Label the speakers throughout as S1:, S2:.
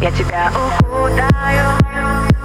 S1: Я тебя укутаю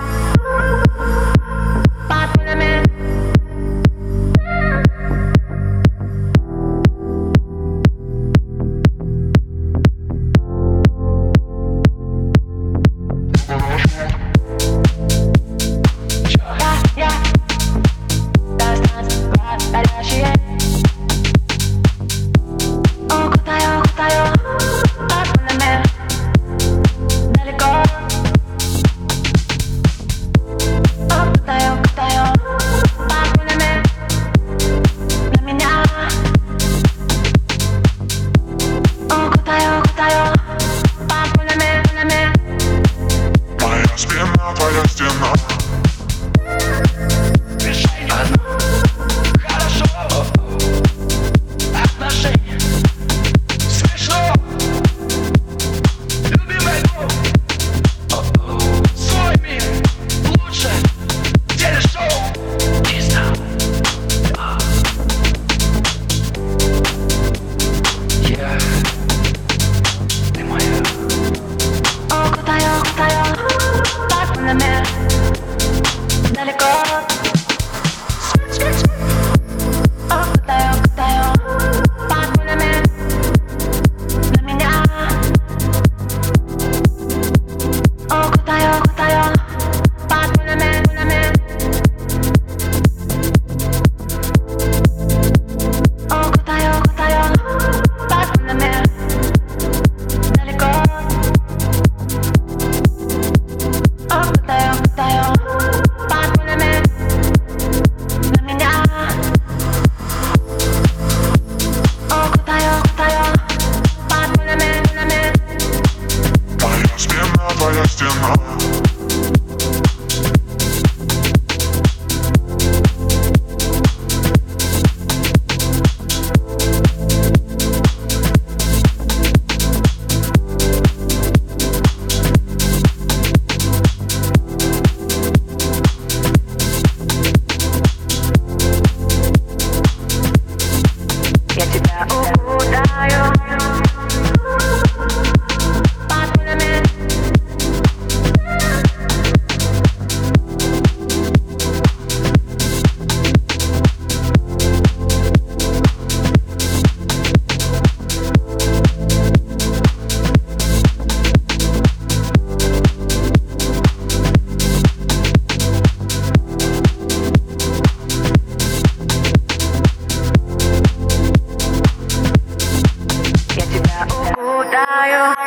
S2: 나요.